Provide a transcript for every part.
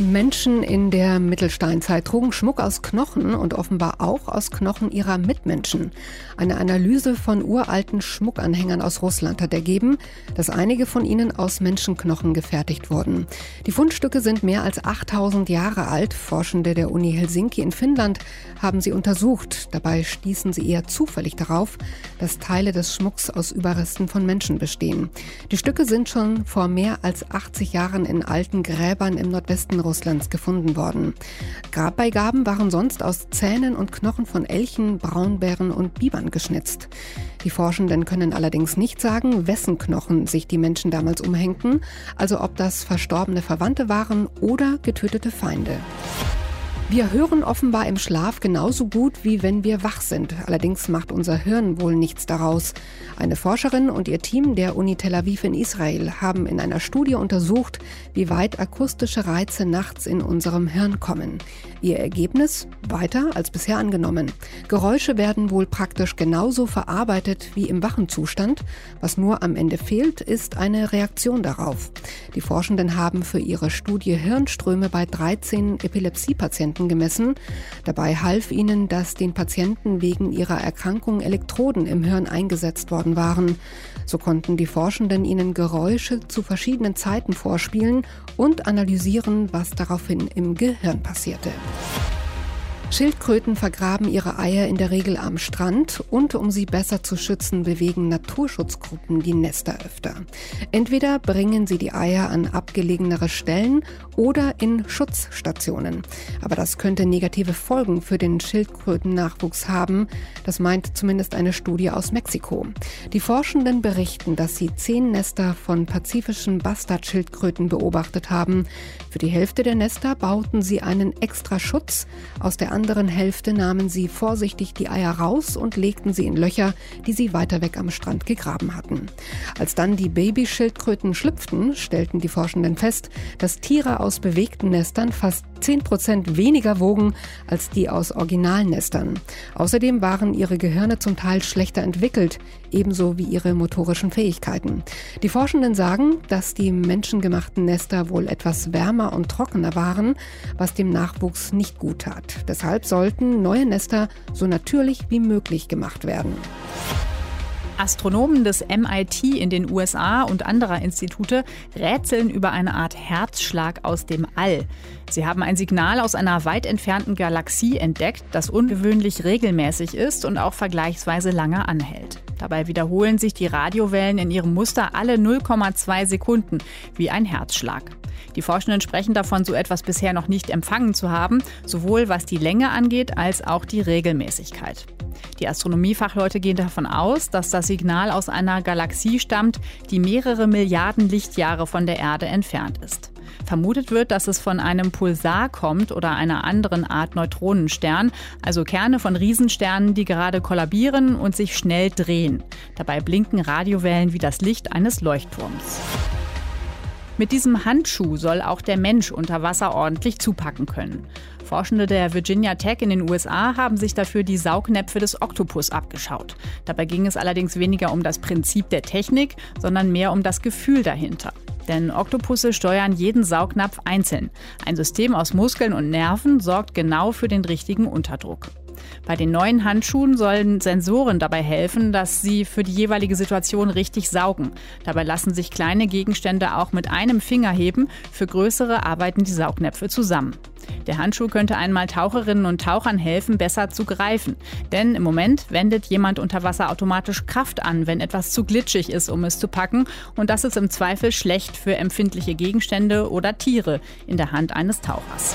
Menschen in der Mittelsteinzeit trugen Schmuck aus Knochen und offenbar auch aus Knochen ihrer Mitmenschen. Eine Analyse von uralten Schmuckanhängern aus Russland hat ergeben, dass einige von ihnen aus Menschenknochen gefertigt wurden. Die Fundstücke sind mehr als 8000 Jahre alt. Forschende der Uni Helsinki in Finnland haben sie untersucht. Dabei stießen sie eher zufällig darauf, dass Teile des Schmucks aus Überresten von Menschen bestehen. Die Stücke sind schon vor mehr als 80 Jahren in alten Gräbern im Nordwesten Russlands gefunden worden. Grabbeigaben waren sonst aus Zähnen und Knochen von Elchen, Braunbären und Bibern geschnitzt. Die Forschenden können allerdings nicht sagen, wessen Knochen sich die Menschen damals umhängten, also ob das verstorbene Verwandte waren oder getötete Feinde. Wir hören offenbar im Schlaf genauso gut, wie wenn wir wach sind. Allerdings macht unser Hirn wohl nichts daraus. Eine Forscherin und ihr Team der Uni Tel Aviv in Israel haben in einer Studie untersucht, wie weit akustische Reize nachts in unserem Hirn kommen. Ihr Ergebnis? Weiter als bisher angenommen. Geräusche werden wohl praktisch genauso verarbeitet wie im wachen Zustand. Was nur am Ende fehlt, ist eine Reaktion darauf. Die Forschenden haben für ihre Studie Hirnströme bei 13 Epilepsiepatienten Patienten gemessen. Dabei half ihnen, dass den Patienten wegen ihrer Erkrankung Elektroden im Hirn eingesetzt worden waren. So konnten die Forschenden ihnen Geräusche zu verschiedenen Zeiten vorspielen und analysieren, was daraufhin im Gehirn passierte. Schildkröten vergraben ihre Eier in der Regel am Strand und um sie besser zu schützen, bewegen Naturschutzgruppen die Nester öfter. Entweder bringen sie die Eier an abgelegenere Stellen oder in Schutzstationen. Aber das könnte negative Folgen für den Schildkrötennachwuchs haben. Das meint zumindest eine Studie aus Mexiko. Die Forschenden berichten, dass sie zehn Nester von pazifischen Bastardschildkröten beobachtet haben. Für die Hälfte der Nester bauten sie einen extra Schutz. Aus der anderen Hälfte nahmen sie vorsichtig die Eier raus und legten sie in Löcher, die sie weiter weg am Strand gegraben hatten. Als dann die Babyschildkröten schlüpften, stellten die Forschenden fest, dass Tiere aus bewegten Nestern fast 10 Prozent weniger wogen als die aus Originalnestern. Außerdem waren ihre Gehirne zum Teil schlechter entwickelt, ebenso wie ihre motorischen Fähigkeiten. Die Forschenden sagen, dass die menschengemachten Nester wohl etwas wärmer und trockener waren, was dem Nachwuchs nicht gut tat. Deshalb sollten neue Nester so natürlich wie möglich gemacht werden. Astronomen des MIT in den USA und anderer Institute rätseln über eine Art Herzschlag aus dem All. Sie haben ein Signal aus einer weit entfernten Galaxie entdeckt, das ungewöhnlich regelmäßig ist und auch vergleichsweise lange anhält. Dabei wiederholen sich die Radiowellen in ihrem Muster alle 0,2 Sekunden, wie ein Herzschlag. Die Forschenden sprechen davon, so etwas bisher noch nicht empfangen zu haben, sowohl was die Länge angeht als auch die Regelmäßigkeit. Die Astronomiefachleute gehen davon aus, dass das Signal aus einer Galaxie stammt, die mehrere Milliarden Lichtjahre von der Erde entfernt ist. Vermutet wird, dass es von einem Pulsar kommt oder einer anderen Art Neutronenstern, also Kerne von Riesensternen, die gerade kollabieren und sich schnell drehen. Dabei blinken Radiowellen wie das Licht eines Leuchtturms. Mit diesem Handschuh soll auch der Mensch unter Wasser ordentlich zupacken können. Forschende der Virginia Tech in den USA haben sich dafür die Saugnäpfe des Oktopus abgeschaut. Dabei ging es allerdings weniger um das Prinzip der Technik, sondern mehr um das Gefühl dahinter. Denn Oktopusse steuern jeden Saugnapf einzeln. Ein System aus Muskeln und Nerven sorgt genau für den richtigen Unterdruck. Bei den neuen Handschuhen sollen Sensoren dabei helfen, dass sie für die jeweilige Situation richtig saugen. Dabei lassen sich kleine Gegenstände auch mit einem Finger heben. Für größere arbeiten die Saugnäpfe zusammen. Der Handschuh könnte einmal Taucherinnen und Tauchern helfen, besser zu greifen. Denn im Moment wendet jemand unter Wasser automatisch Kraft an, wenn etwas zu glitschig ist, um es zu packen. Und das ist im Zweifel schlecht für empfindliche Gegenstände oder Tiere in der Hand eines Tauchers.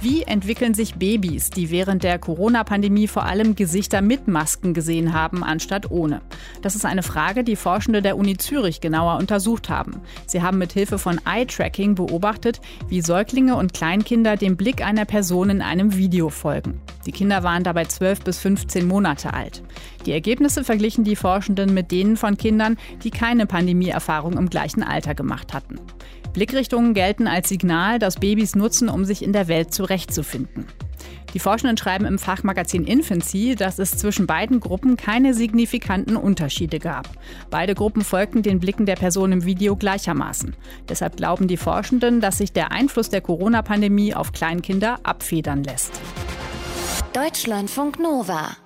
Wie entwickeln sich Babys, die während der Corona-Pandemie vor allem Gesichter mit Masken gesehen haben, anstatt ohne? Das ist eine Frage, die Forschende der Uni Zürich genauer untersucht haben. Sie haben mit Hilfe von Eye-Tracking beobachtet, wie Säuglinge und Kleinkinder dem Blick einer Person in einem Video folgen. Die Kinder waren dabei 12 bis 15 Monate alt. Die Ergebnisse verglichen die Forschenden mit denen von Kindern, die keine Pandemieerfahrung im gleichen Alter gemacht hatten. Blickrichtungen gelten als Signal, das Babys nutzen, um sich in der Welt zurechtzufinden. Die Forschenden schreiben im Fachmagazin Infancy, dass es zwischen beiden Gruppen keine signifikanten Unterschiede gab. Beide Gruppen folgten den Blicken der Person im Video gleichermaßen. Deshalb glauben die Forschenden, dass sich der Einfluss der Corona-Pandemie auf Kleinkinder abfedern lässt. Deutschlandfunk Nova